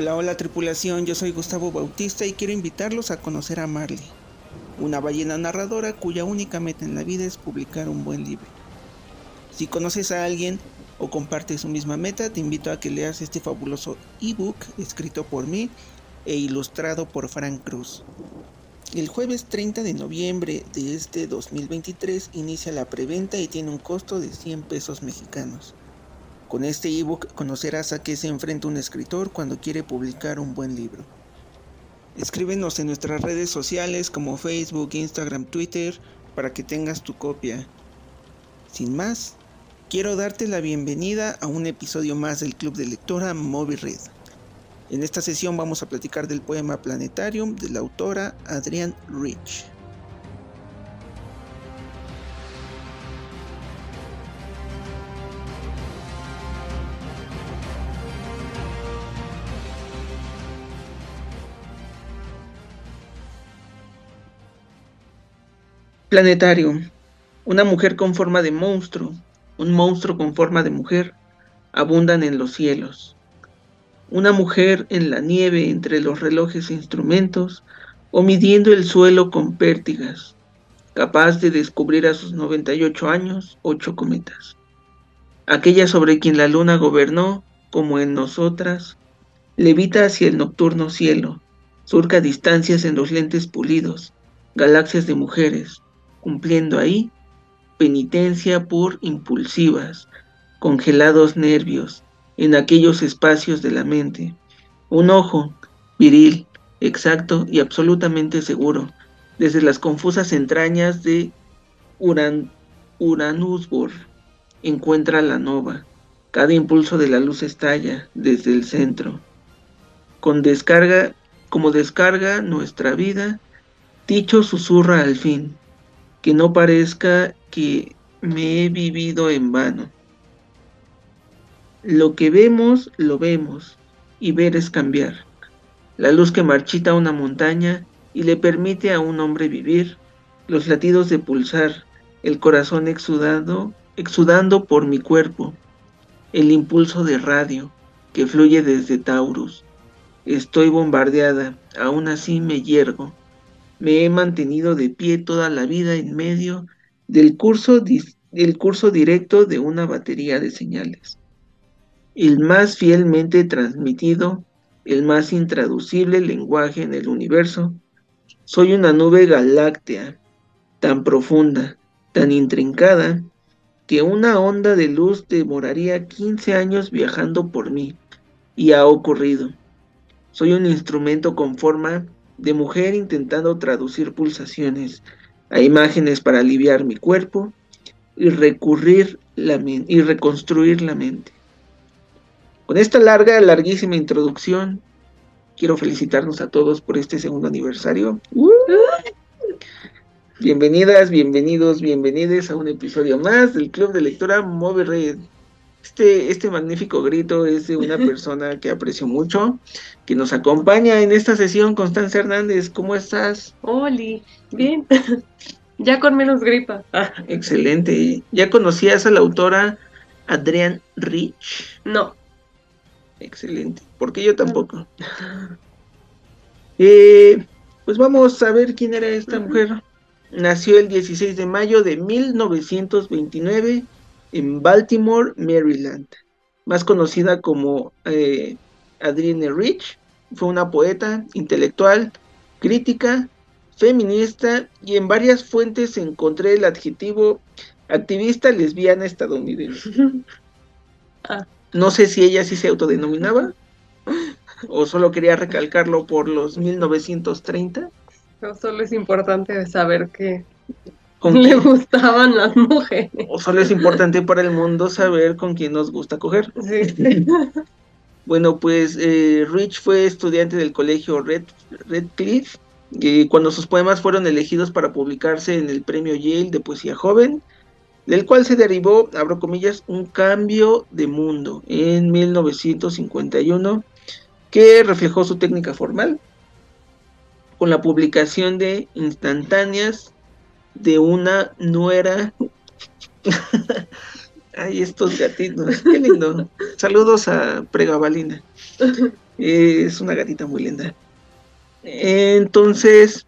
Hola, hola tripulación, yo soy Gustavo Bautista y quiero invitarlos a conocer a Marley, una ballena narradora cuya única meta en la vida es publicar un buen libro. Si conoces a alguien o compartes su misma meta, te invito a que leas este fabuloso ebook escrito por mí e ilustrado por Frank Cruz. El jueves 30 de noviembre de este 2023 inicia la preventa y tiene un costo de 100 pesos mexicanos. Con este ebook conocerás a qué se enfrenta un escritor cuando quiere publicar un buen libro. Escríbenos en nuestras redes sociales como Facebook, Instagram, Twitter para que tengas tu copia. Sin más, quiero darte la bienvenida a un episodio más del Club de Lectora Moby Red. En esta sesión vamos a platicar del poema Planetarium de la autora Adrienne Rich. Planetarium. Una mujer con forma de monstruo, un monstruo con forma de mujer, abundan en los cielos. Una mujer en la nieve entre los relojes e instrumentos, o midiendo el suelo con pértigas, capaz de descubrir a sus 98 años ocho cometas. Aquella sobre quien la luna gobernó, como en nosotras, levita hacia el nocturno cielo, surca distancias en los lentes pulidos, galaxias de mujeres, cumpliendo ahí penitencia por impulsivas, congelados nervios en aquellos espacios de la mente. Un ojo, viril, exacto y absolutamente seguro, desde las confusas entrañas de Uran, Uranusbor, encuentra la nova. Cada impulso de la luz estalla desde el centro. Con descarga, como descarga nuestra vida, dicho susurra al fin, que no parezca que me he vivido en vano. Lo que vemos, lo vemos, y ver es cambiar. La luz que marchita una montaña y le permite a un hombre vivir, los latidos de pulsar, el corazón exudando, exudando por mi cuerpo, el impulso de radio que fluye desde Taurus. Estoy bombardeada, aún así me yergo. Me he mantenido de pie toda la vida en medio del curso, curso directo de una batería de señales. El más fielmente transmitido, el más intraducible lenguaje en el universo. Soy una nube galáctea, tan profunda, tan intrincada, que una onda de luz demoraría 15 años viajando por mí, y ha ocurrido. Soy un instrumento con forma de mujer intentando traducir pulsaciones a imágenes para aliviar mi cuerpo y recurrir la y reconstruir la mente. Con esta larga, larguísima introducción, quiero felicitarnos a todos por este segundo aniversario. Bienvenidas, bienvenidos, bienvenides a un episodio más del Club de Lectura Move Red. Este, este magnífico grito es de una persona que aprecio mucho, que nos acompaña en esta sesión, Constanza Hernández. ¿Cómo estás? Oli, bien. ya con menos gripa. Ah, excelente. ¿Ya conocías a la autora Adrienne Rich? No. Excelente. Porque yo tampoco. Eh, pues vamos a ver quién era esta mujer. Nació el 16 de mayo de 1929 en Baltimore, Maryland. Más conocida como eh, Adrienne Rich, fue una poeta, intelectual, crítica, feminista y en varias fuentes encontré el adjetivo activista lesbiana estadounidense. Ah. No sé si ella sí se autodenominaba o solo quería recalcarlo por los 1930. Pero solo es importante saber que le gustaban las mujeres. O solo es importante para el mundo saber con quién nos gusta coger. Sí. bueno, pues eh, Rich fue estudiante del colegio Red, Redcliffe y cuando sus poemas fueron elegidos para publicarse en el premio Yale de poesía joven, del cual se derivó, abro comillas, un cambio de mundo en 1951 que reflejó su técnica formal con la publicación de instantáneas de una nuera. Ay, estos gatitos, qué lindo. Saludos a Pregabalina. Es una gatita muy linda. Entonces,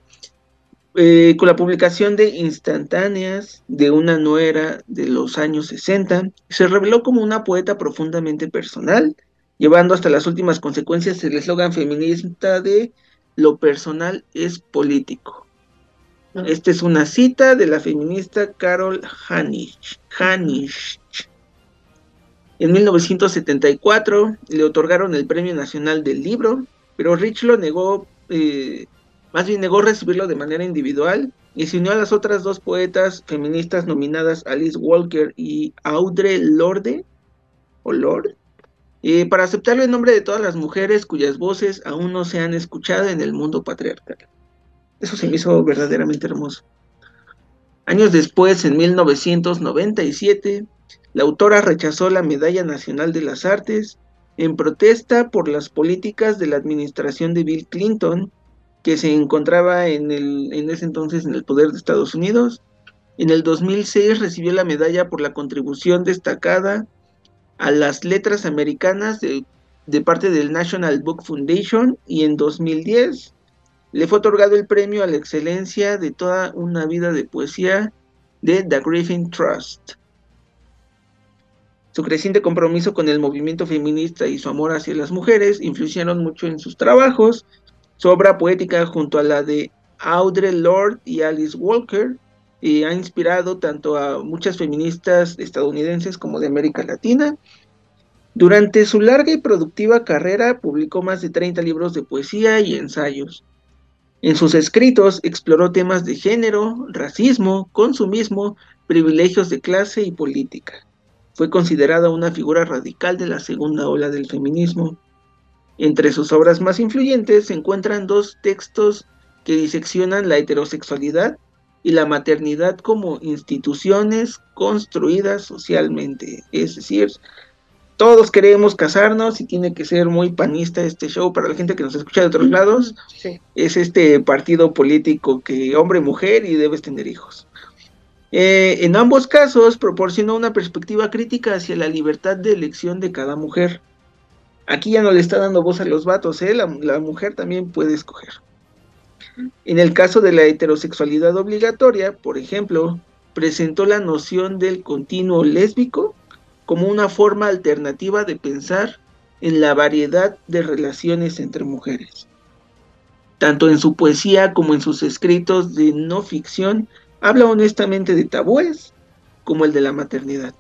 eh, con la publicación de instantáneas de una nuera de los años 60, se reveló como una poeta profundamente personal, llevando hasta las últimas consecuencias el eslogan feminista de lo personal es político. Esta es una cita de la feminista Carol Hanich. En 1974 le otorgaron el Premio Nacional del Libro, pero Rich lo negó eh, más bien negó recibirlo de manera individual y se unió a las otras dos poetas feministas nominadas Alice Walker y Audre Lorde, o eh, para aceptarlo en nombre de todas las mujeres cuyas voces aún no se han escuchado en el mundo patriarcal. Eso se me hizo verdaderamente hermoso. Años después, en 1997, la autora rechazó la Medalla Nacional de las Artes en protesta por las políticas de la administración de Bill Clinton que se encontraba en, el, en ese entonces en el poder de Estados Unidos. En el 2006 recibió la medalla por la contribución destacada a las letras americanas de, de parte del National Book Foundation y en 2010 le fue otorgado el premio a la excelencia de toda una vida de poesía de The Griffin Trust. Su creciente compromiso con el movimiento feminista y su amor hacia las mujeres influyeron mucho en sus trabajos, su obra poética junto a la de Audre Lorde y Alice Walker y ha inspirado tanto a muchas feministas estadounidenses como de América Latina. Durante su larga y productiva carrera publicó más de 30 libros de poesía y ensayos. En sus escritos exploró temas de género, racismo, consumismo, privilegios de clase y política. Fue considerada una figura radical de la segunda ola del feminismo. Entre sus obras más influyentes se encuentran dos textos que diseccionan la heterosexualidad y la maternidad como instituciones construidas socialmente. Es decir, todos queremos casarnos y tiene que ser muy panista este show para la gente que nos escucha de otros lados. Es este partido político que hombre-mujer y debes tener hijos. Eh, en ambos casos proporciona una perspectiva crítica hacia la libertad de elección de cada mujer. Aquí ya no le está dando voz a los vatos, ¿eh? la, mujer también puede escoger. En el caso de la heterosexualidad obligatoria, por ejemplo, presentó la noción del continuo lésbico como una forma alternativa de pensar en la variedad de relaciones entre mujeres. Tanto en su poesía como en sus escritos de no ficción, habla honestamente de tabúes como el de la maternidad.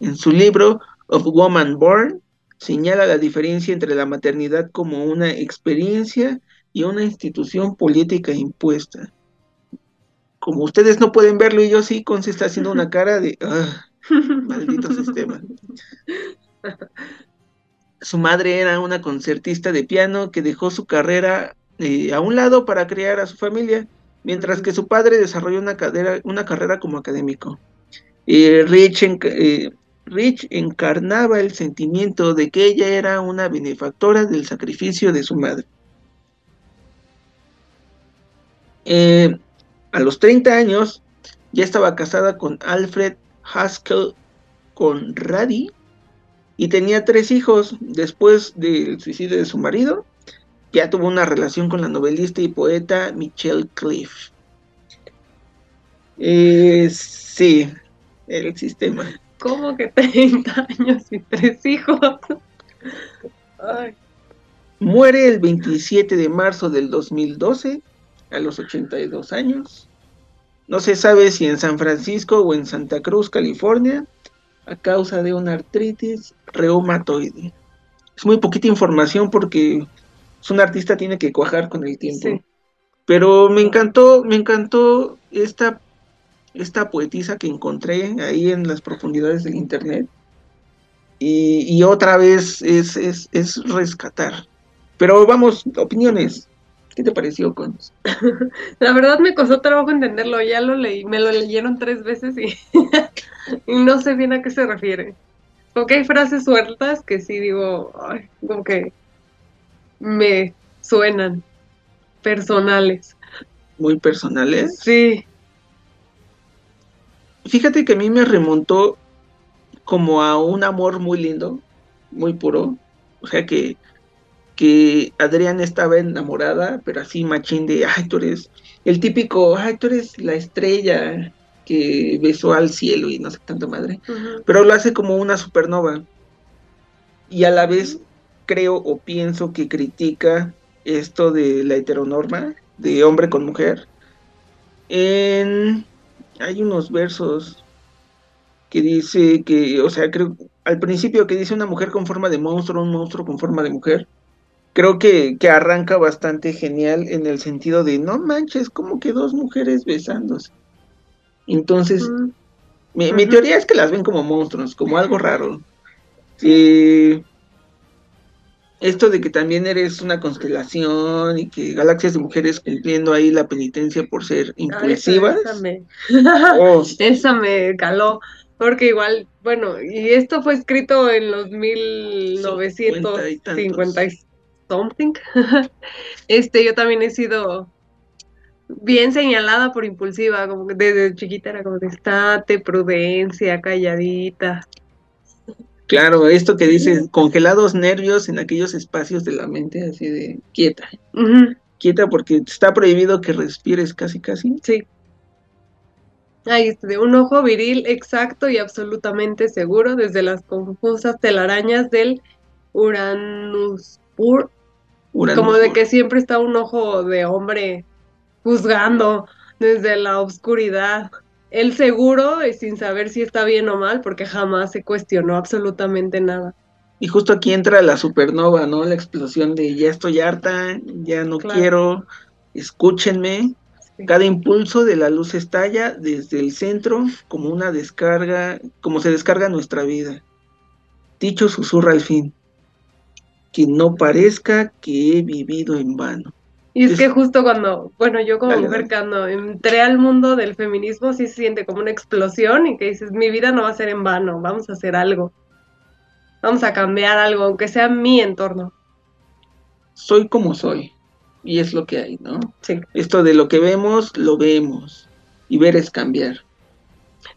En su libro Of Woman Born, señala la diferencia entre la maternidad como una experiencia y una institución política impuesta. Como ustedes no pueden verlo y yo sí, se está haciendo una cara de ah, maldito sistema. Su madre era una concertista de piano que dejó su carrera eh, a un lado para criar a su familia, mientras que su padre desarrolló una, una carrera como académico. Eh, Rich eh, Rich encarnaba el sentimiento de que ella era una benefactora del sacrificio de su madre. Eh, a los 30 años ya estaba casada con Alfred Haskell Conradi y tenía tres hijos después del suicidio de su marido. Ya tuvo una relación con la novelista y poeta Michelle Cliff. Eh, sí, el sistema. ¿Cómo que 30 años y tres hijos? Muere el 27 de marzo del 2012, a los 82 años. No se sabe si en San Francisco o en Santa Cruz, California, a causa de una artritis reumatoide. Es muy poquita información porque un artista tiene que cuajar con el tiempo. Pero me encantó, me encantó esta esta poetisa que encontré ahí en las profundidades del internet. Y, otra vez es, es, rescatar. Pero vamos, opiniones. ¿Qué te pareció, Cons? La verdad me costó trabajo entenderlo, ya lo leí, me lo leyeron tres veces y, no sé bien a qué se refiere. Porque hay frases sueltas que sí digo, como que me suenan personales. ¿Muy personales? Sí fíjate que a mí me remontó como a un amor muy lindo, muy puro. O sea que que Adrián estaba enamorada, pero así machín de, ay, tú eres el típico, ay, tú eres la estrella que besó al cielo y no sé tanto madre, pero lo hace como una supernova. Y a la vez creo o pienso que critica esto de la heteronorma, de hombre con mujer. En, hay unos versos que dice que, o sea, creo, al principio que dice una mujer con forma de monstruo, un monstruo con forma de mujer, creo que, que arranca bastante genial en el sentido de, no manches, como que dos mujeres besándose. Entonces, mi, teoría es que las ven como monstruos, como algo raro. Eh, esto de que también eres una constelación y que galaxias de mujeres cumpliendo ahí la penitencia por ser impulsivas. Oh. esa me caló. Porque igual, bueno, y esto fue escrito en los 1950 y, something. este, yo también he sido bien señalada por impulsiva, como que desde chiquita era como de estate, prudencia, calladita. Claro, esto que dices, congelados nervios en aquellos espacios de la mente, así de quieta. Quieta porque está prohibido que respires casi, casi. Sí. Ahí de un ojo viril exacto y absolutamente seguro desde las confusas telarañas del Uranus Pur. Como de que siempre está un ojo de hombre juzgando desde la oscuridad. Él seguro y sin saber si está bien o mal, porque jamás se cuestionó absolutamente nada. Y justo aquí entra la supernova, ¿no? La explosión de ya estoy harta, ya no quiero, escúchenme, cada impulso de la luz estalla desde el centro como una descarga, como se descarga nuestra vida. Dicho susurra al fin, que no parezca que he vivido en vano. Y es, que justo cuando, bueno, yo como mujer cuando entré al mundo del feminismo sí se siente como una explosión y que dices, mi vida no va a ser en vano, vamos a hacer algo. Vamos a cambiar algo, aunque sea mi entorno. Soy como soy y es lo que hay, ¿no? Sí. Esto de lo que vemos, lo vemos y ver es cambiar.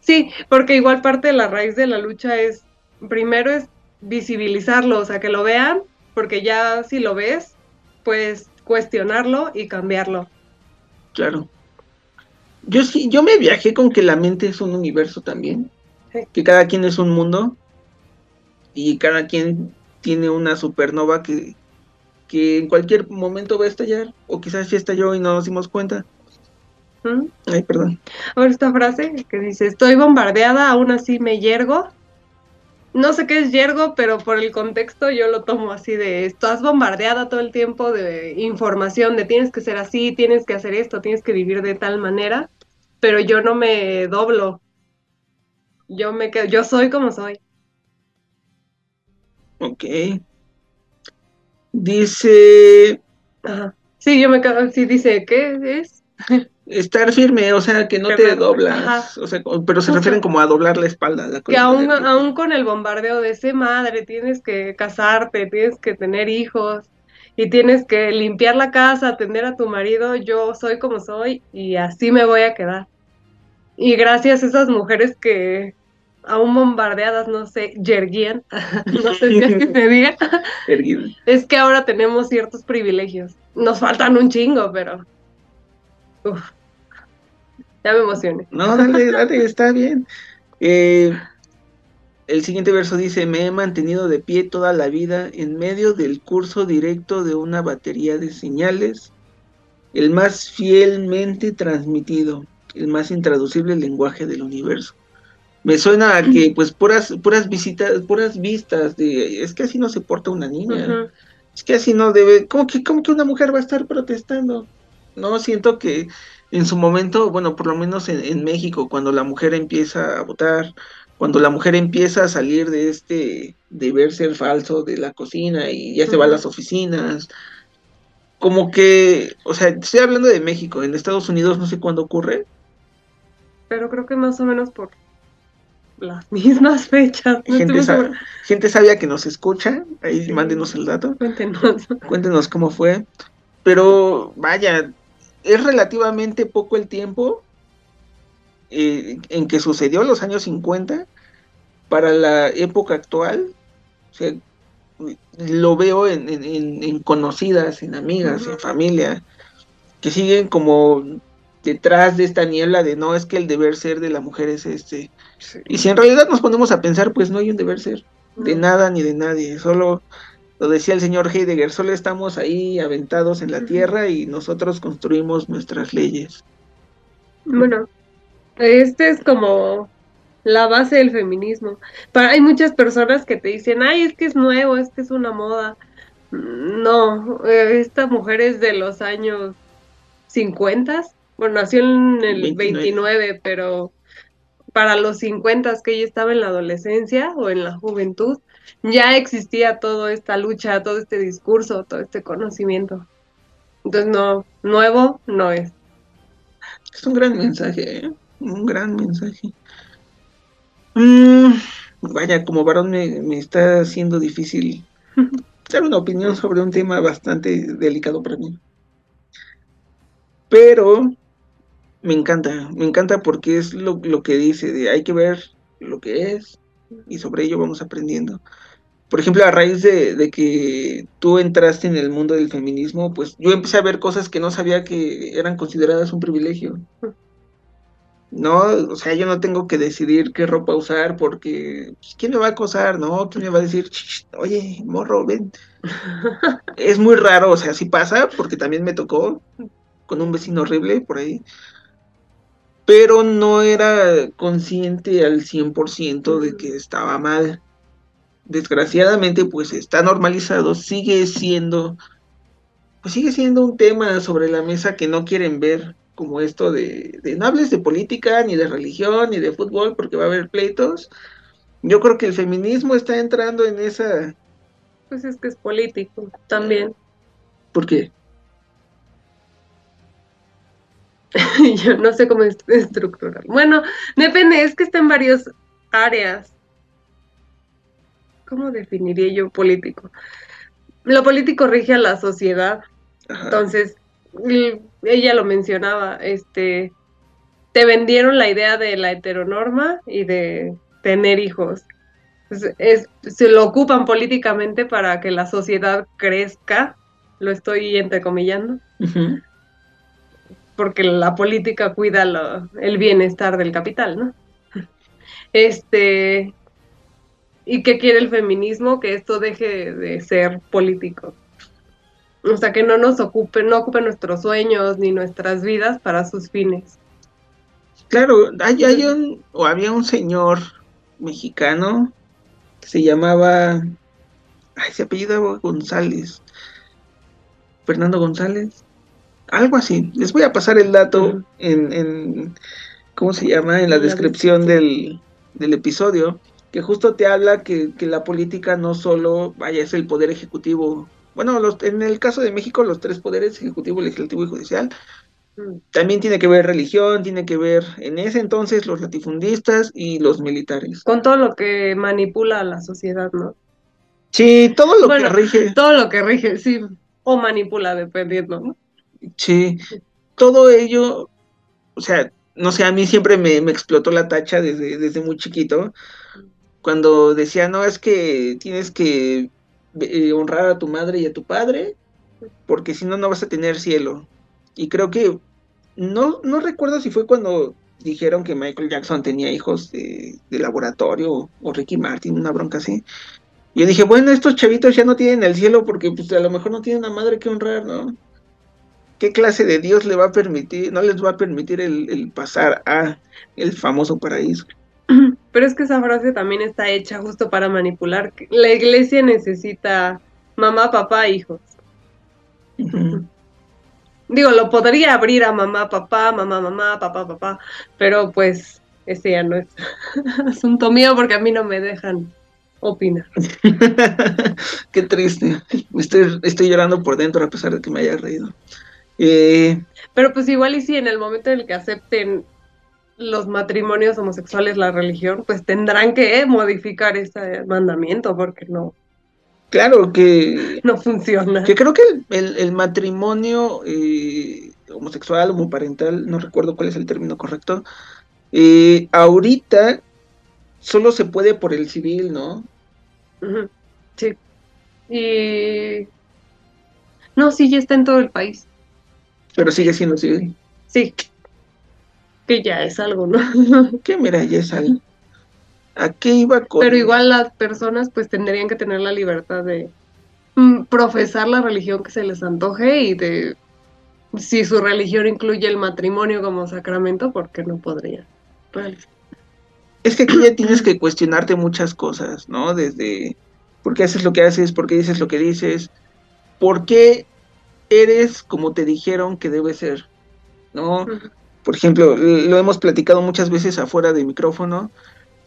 Sí, porque igual parte de la raíz de la lucha es, primero es visibilizarlo, o sea, que lo vean, porque ya si lo ves, pues cuestionarlo y cambiarlo. Claro. Yo sí, yo me viajé con que la mente es un universo también, que cada quien es un mundo y cada quien tiene una supernova que que en cualquier momento va a estallar, o quizás ya estalló y no nos dimos cuenta. ¿Mm? Ay, perdón. Ahora esta frase que dice, estoy bombardeada, aún así me yergo. No sé qué es yergo, pero por el contexto yo lo tomo así de, estás bombardeada todo el tiempo de información, de tienes que ser así, tienes que hacer esto, tienes que vivir de tal manera, pero yo no me doblo. Yo me quedo, yo soy como soy. Ok. Dice. Sí, yo me quedo. Sí, dice, ¿qué es? Estar firme, o sea, que no te doblas. O sea, pero se refieren como a doblar la espalda. La que aún, aún con el bombardeo de ese madre, tienes que casarte, tienes que tener hijos y tienes que limpiar la casa, atender a tu marido. Yo soy como soy y así me voy a quedar. Y gracias a esas mujeres que aún bombardeadas, no sé, yerguían, no sé si que se diga, es que ahora tenemos ciertos privilegios. Nos faltan un chingo, pero... Uf, ya me emocioné. No, dale, dale, está bien. Eh, el siguiente verso dice, me he mantenido de pie toda la vida en medio del curso directo de una batería de señales, el más fielmente transmitido, el más intraducible lenguaje del universo. Me suena a que, pues, puras, puras visitas, puras vistas de, es que así no se porta una niña. Es que así no debe, ¿cómo que, cómo que una mujer va a estar protestando? No, siento que en su momento, bueno, por lo menos en, México, cuando la mujer empieza a votar, cuando la mujer empieza a salir de este deber ser falso de la cocina y ya se va a las oficinas, como que, o sea, estoy hablando de México, en Estados Unidos no sé cuándo ocurre. Pero creo que más o menos por las mismas fechas. gente, sabia que nos escucha, ahí mándenos el dato. Cuéntenos. Cuéntenos cómo fue. Pero vaya, es relativamente poco el tiempo eh, en que sucedió los años 50 para la época actual. O sea, lo veo en, en, conocidas, en amigas, en familia, que siguen como detrás de esta niebla de no es que el deber ser de la mujer es este. Y si en realidad nos ponemos a pensar, pues no hay un deber ser de nada ni de nadie, solo lo decía el señor Heidegger, solo estamos ahí aventados en la tierra y nosotros construimos nuestras leyes. Bueno, este es como la base del feminismo. hay muchas personas que te dicen, ay, es que es nuevo, es que es una moda. No, eh, esta mujer es de los años 50, bueno, nació en el 29, pero para los 50 que ella estaba en la adolescencia o en la juventud, ya existía toda esta lucha, todo este discurso, todo este conocimiento. Entonces, no, nuevo no es. Es un gran mensaje, ¿eh? un gran mensaje. Mm, vaya, como varón me, está haciendo difícil dar una opinión sobre un tema bastante delicado para mí. Pero me encanta, me encanta porque es lo, lo que dice, de hay que ver lo que es y sobre ello vamos aprendiendo. Por ejemplo, a raíz de, de, que tú entraste en el mundo del feminismo, pues yo empecé a ver cosas que no sabía que eran consideradas un privilegio. No, o sea, yo no tengo que decidir qué ropa usar porque pues, ¿quién me va a acosar? ¿No? ¿Quién me va a decir, oye, morro, ven? es muy raro, o sea, sí pasa porque también me tocó con un vecino horrible por ahí. Pero no era consciente al 100% de que estaba mal. Desgraciadamente, pues está normalizado, sigue siendo, pues sigue siendo un tema sobre la mesa que no quieren ver como esto de, de, no hables de política, ni de religión, ni de fútbol, porque va a haber pleitos. Yo creo que el feminismo está entrando en esa... Pues es que es político también. ¿Por qué? Yo no sé cómo estructurar. Bueno, depende, es que está en varias áreas. ¿Cómo definiría yo político? Lo político rige a la sociedad. Entonces, ella lo mencionaba, este, te vendieron la idea de la heteronorma y de tener hijos. se lo ocupan políticamente para que la sociedad crezca, lo estoy entrecomillando, porque la política cuida el bienestar del capital, ¿no? Este, ¿y qué quiere el feminismo? Que esto deje de ser político. O sea, que no nos ocupe, no ocupe nuestros sueños ni nuestras vidas para sus fines. Claro, hay, hay un, o había un señor mexicano que se llamaba, ay, se apellidaba González, Fernando González, algo así. Les voy a pasar el dato en, en, ¿cómo se llama? En la, descripción del, del, episodio, que justo te habla que, que la política no solo, vaya, es el poder ejecutivo bueno, los, en el caso de México, los tres poderes, ejecutivo, legislativo y judicial, también tiene que ver religión, tiene que ver en ese entonces los latifundistas y los militares. Con todo lo que manipula a la sociedad, ¿no? Sí, todo lo que rige. Todo lo que rige, sí, o manipula, dependiendo, ¿no? Sí, todo ello, o sea, no sé, a mí siempre me, explotó la tacha desde, desde muy chiquito, cuando decía, no, es que tienes que eh, honrar a tu madre y a tu padre, porque si no, no vas a tener cielo. Y creo que, no, no recuerdo si fue cuando dijeron que Michael Jackson tenía hijos de, laboratorio o Ricky Martin, una bronca así. Yo dije, bueno, estos chavitos ya no tienen el cielo porque pues a lo mejor no tienen a madre que honrar, ¿no? ¿Qué clase de Dios le va a permitir, no les va a permitir el, el pasar a el famoso paraíso? Pero es que esa frase también está hecha justo para manipular. La iglesia necesita mamá, papá, hijos. Digo, lo podría abrir a mamá, papá, mamá, mamá, papá, papá, pero pues ese ya no es asunto mío porque a mí no me dejan opinar. Qué triste. Estoy, estoy llorando por dentro a pesar de que me haya reído. Eh, pero pues igual y si en el momento en el que acepten los matrimonios homosexuales, la religión, pues tendrán que modificar ese mandamiento porque no. Claro que. No funciona. Que creo que el, matrimonio eh, homosexual, homoparental, no recuerdo cuál es el término correcto, eh, ahorita solo se puede por el civil, ¿no? Sí. Y... No, sí, ya está en todo el país. Pero sigue siendo civil. Sí. Que ya es algo, ¿no? Que mira, ya es algo. ¿A qué iba con...? Pero igual las personas pues tendrían que tener la libertad de mm, profesar la religión que se les antoje y de si su religión incluye el matrimonio como sacramento, ¿por qué no podría realizar? Es que aquí ya tienes que cuestionarte muchas cosas, ¿no? Desde por qué haces lo que haces, por qué dices lo que dices, por qué eres como te dijeron que debe ser, ¿no? Por ejemplo, lo hemos platicado muchas veces afuera de micrófono.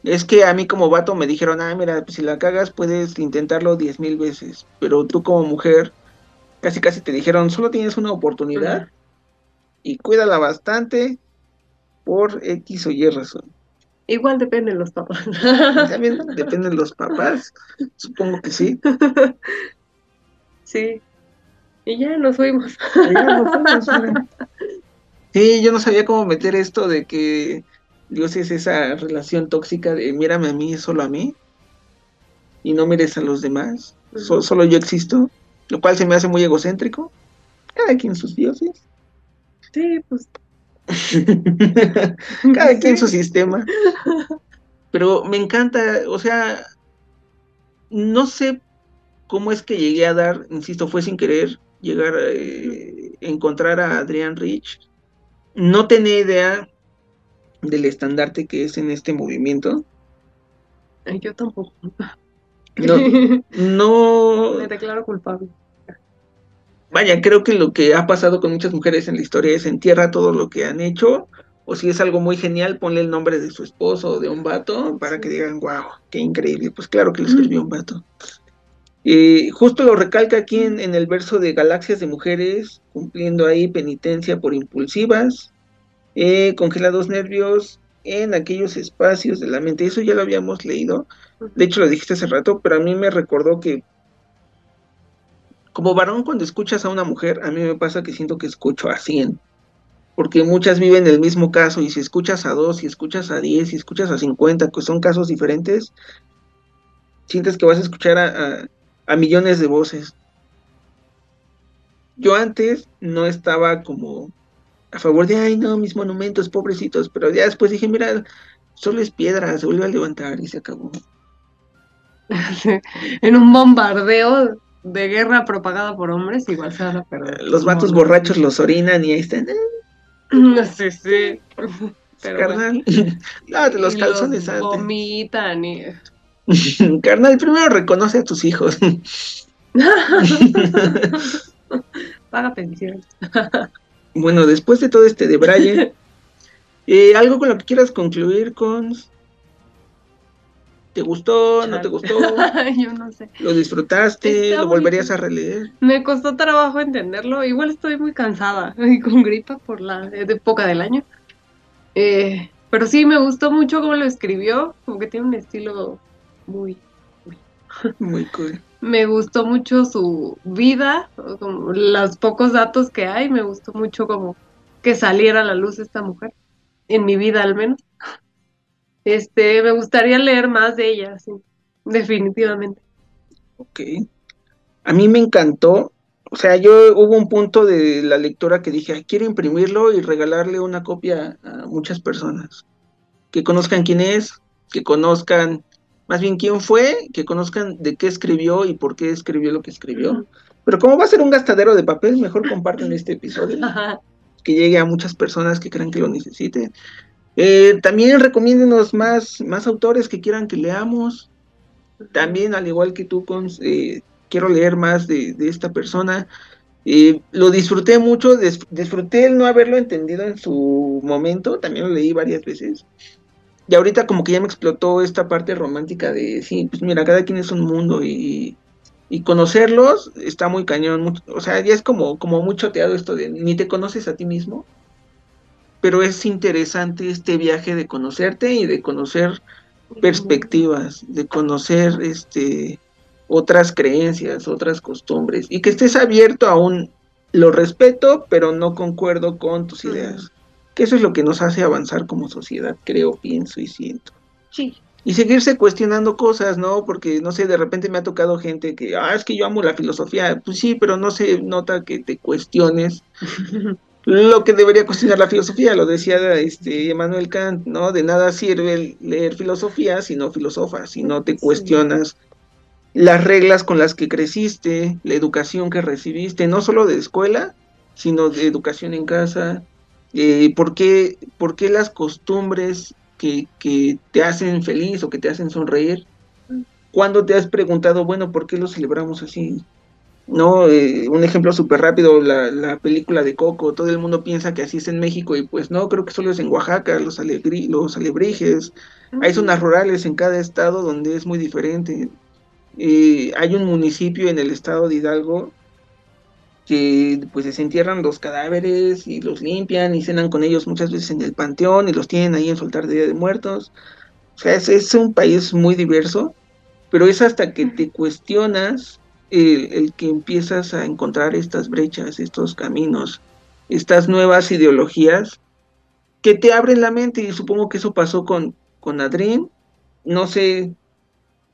Es que a mí como vato me dijeron, ah, mira, pues si la cagas puedes intentarlo diez mil veces, pero tú como mujer, casi casi te dijeron, solo tienes una oportunidad y cuídala bastante por X o Y razón. Igual dependen los papás. También dependen de los papás, supongo que sí. sí. Y ya nos fuimos. Ya nos fuimos. Sí, yo no sabía cómo meter esto de que Dios es esa relación tóxica de mírame a mí, solo a mí, y no mires a los demás, so- Ujú. solo yo existo, lo cual se me hace muy egocéntrico. Cada quien sus dioses, Sí, pues. cada quien su sistema. Pero me encanta, o sea, no sé cómo es que llegué a dar, insisto, fue sin querer llegar a eh, encontrar a Adrián Rich. No tenía idea del estandarte que es en este movimiento. Ay, Yo tampoco. No, no, Me declaro culpable. vaya, creo que lo que ha pasado con muchas mujeres en la historia es entierra todo lo que han hecho, o si es algo muy genial, ponle el nombre de su esposo o de un vato para que digan, wow, qué increíble. Pues claro que lo escribió un vato. Eh, justo lo recalca aquí en, el verso de Galaxias de Mujeres, cumpliendo ahí penitencia por impulsivas, eh, congelados nervios en aquellos espacios de la mente. Eso ya lo habíamos leído. De hecho, lo dijiste hace rato, pero a mí me recordó que como varón cuando escuchas a una mujer, a mí me pasa que siento que escucho a 100, porque muchas viven el mismo caso y si escuchas a dos, si escuchas a 10, si escuchas a 50, que son casos diferentes, sientes que vas a escuchar a- a millones de voces. Yo antes no estaba como a favor de, ay no, mis monumentos, pobrecitos, pero ya después dije, mira, solo es piedra, se vuelve a levantar y se acabó. en un bombardeo de guerra propagada por hombres, igual se van a perder. Los vatos borrachos los orinan y ahí están, eh, Sí, sí. Pero carnal, lávate los calzones antes. vomitan y... Carnal, primero reconoce a tus hijos. Paga pensión. bueno, después de todo este de Brian, eh, algo con lo que quieras concluir con. ¿Te gustó? ¿No te gustó? Yo no sé. ¿Lo disfrutaste? Está ¿Lo volverías bonito. a releer? Me costó trabajo entenderlo. Igual estoy muy cansada y con gripa por la época del año. Eh, pero sí, me gustó mucho cómo lo escribió. Como que tiene un estilo muy... Muy cool. Me gustó mucho su vida, como los pocos datos que hay. Me gustó mucho como que saliera a la luz esta mujer. En mi vida al menos. Este, me gustaría leer más de ella, sí. Definitivamente. Ok. A mí me encantó. O sea, yo hubo un punto de la lectura que dije, "Ay, quiero imprimirlo y regalarle una copia a muchas personas. Que conozcan quién es, que conozcan más bien quién fue, que conozcan de qué escribió y por qué escribió lo que escribió. Pero como va a ser un gastadero de papel, mejor comparten este episodio, que llegue a muchas personas que crean que lo necesiten. Eh, también recomiéndenos más, más autores que quieran que leamos. También, al igual que tú, Cons, eh, quiero leer más de, de esta persona. Eh, lo disfruté mucho, dis- disfruté el no haberlo entendido en su momento, también lo leí varias veces. Y ahorita como que ya me explotó esta parte romántica de, sí, pues mira, cada quien es un mundo y, y conocerlos está muy cañón. mucho- o sea, ya es como, como muy choteado esto de ni te conoces a ti mismo, pero es interesante este viaje de conocerte y de conocer perspectivas, de conocer este otras creencias, otras costumbres, y que estés abierto a un lo respeto, pero no concuerdo con tus ideas. Que eso es lo que nos hace avanzar como sociedad, creo, pienso y siento. Sí. y seguirse cuestionando cosas, ¿no? Porque, no sé, de repente me ha tocado gente que, ah, es que yo amo la filosofía. Pues sí, pero no se nota que te cuestiones lo que debería cuestionar la filosofía, lo decía este Emmanuel Kant, ¿no? De nada sirve leer filosofía si no filosofas, si no te cuestionas las reglas con las que creciste, la educación que recibiste, no solo de escuela, sino de educación en casa, eh, ¿por, qué, ¿por, qué, las costumbres que, que, te hacen feliz o que te hacen sonreír? ¿Cuándo te has preguntado, bueno, ¿por qué lo celebramos así? No, eh, un ejemplo súper rápido, la, la, película de Coco, todo el mundo piensa que así es en México y pues no, creo que solo es en Oaxaca, los, alegri los alebrijes, hay zonas rurales en cada estado donde es muy diferente. Eh, hay un municipio en el estado de Hidalgo que pues se entierran los cadáveres y los limpian y cenan con ellos muchas veces en el panteón y los tienen ahí en su altar de Día de Muertos. O sea, es, es un país muy diverso, pero es hasta que te cuestionas el, el, que empiezas a encontrar estas brechas, estos caminos, estas nuevas ideologías que te abren la mente y supongo que eso pasó con, con Adrien. No sé,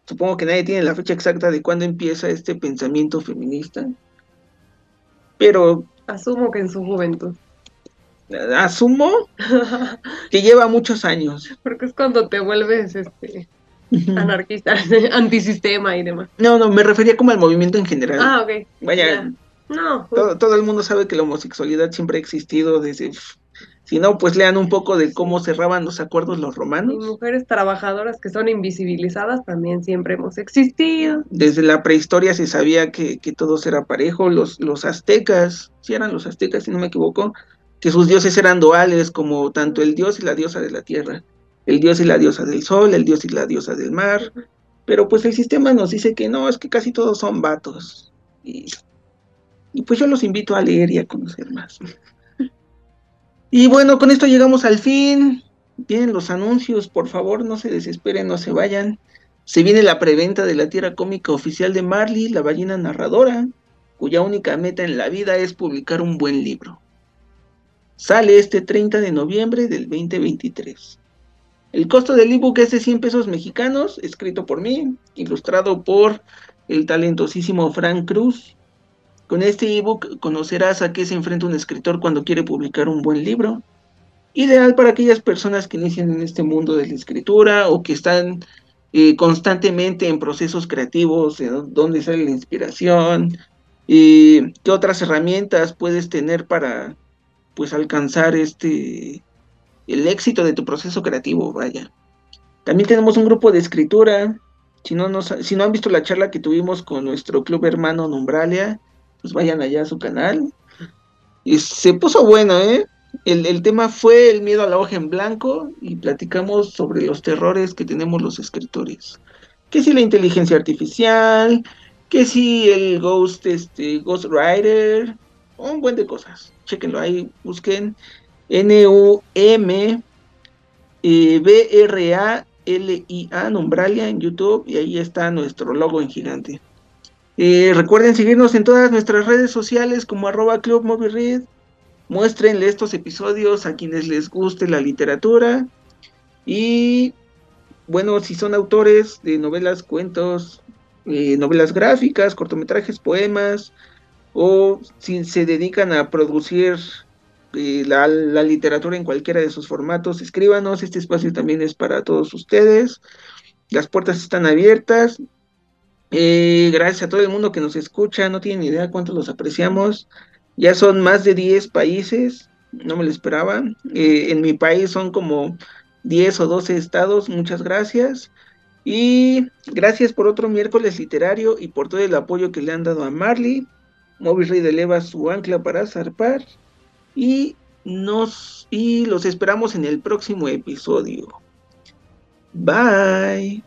supongo que nadie tiene la fecha exacta de cuándo empieza este pensamiento feminista pero... Asumo que en su juventud. Asumo que lleva muchos años. Porque es cuando te vuelves este anarquista, antisistema y demás. No, no, me refería como al movimiento en general. Ah, ok. Vaya, no, todo, todo, el mundo sabe que la homosexualidad siempre ha existido desde si no, pues lean un poco de cómo cerraban los acuerdos los romanos. Y mujeres trabajadoras que son invisibilizadas también siempre hemos existido. Desde la prehistoria se sabía que, que todos era parejo. Los, los aztecas, si eran los aztecas, si no me equivoco, que sus dioses eran duales, como tanto el dios y la diosa de la tierra. El dios y la diosa del sol, el dios y la diosa del mar. Pero pues el sistema nos dice que no, es que casi todos son vatos. Y, y pues yo los invito a leer y a conocer más. Y bueno, con esto llegamos al fin. Vienen los anuncios, por favor, no se desesperen, no se vayan. Se viene la preventa de la tierra cómica oficial de Marley, la ballena narradora, cuya única meta en la vida es publicar un buen libro. Sale este 30 de noviembre del 2023. El costo del ebook es de 100 pesos mexicanos, escrito por mí, ilustrado por el talentosísimo Frank Cruz, con este ebook conocerás a qué se enfrenta un escritor cuando quiere publicar un buen libro. Ideal para aquellas personas que inician en este mundo de la escritura o que están eh, constantemente en procesos creativos, de dónde sale la inspiración, y qué otras herramientas puedes tener para pues alcanzar este el éxito de tu proceso creativo, vaya. También tenemos un grupo de escritura. Si no, si no han visto la charla que tuvimos con nuestro club hermano Nombralia, pues vayan allá a su canal. Y se puso bueno, ¿eh? El, tema fue el miedo a la hoja en blanco y platicamos sobre los terrores que tenemos los escritores. Que si la inteligencia artificial, que si el Ghost, este, Ghost Rider, un buen de cosas. Chequenlo ahí, busquen N-U-M B-R-A-L-I-A, Nombralia en YouTube y ahí está nuestro logo en gigante. Eh, recuerden seguirnos en todas nuestras redes sociales como arroba Club Muéstrenle estos episodios a quienes les guste la literatura. Y bueno, si son autores de novelas, cuentos, eh, novelas gráficas, cortometrajes, poemas, o si se dedican a producir eh, la, la, literatura en cualquiera de sus formatos, escríbanos. Este espacio también es para todos ustedes. Las puertas están abiertas. Eh, gracias a todo el mundo que nos escucha, no tienen idea cuánto los apreciamos. Ya son más de 10 países, no me lo esperaba. Eh, en mi país son como 10 o 12 estados, muchas gracias. Y gracias por otro miércoles literario y por todo el apoyo que le han dado a Marley. Móvil Rey eleva su ancla para zarpar. Y nos y los esperamos en el próximo episodio. Bye.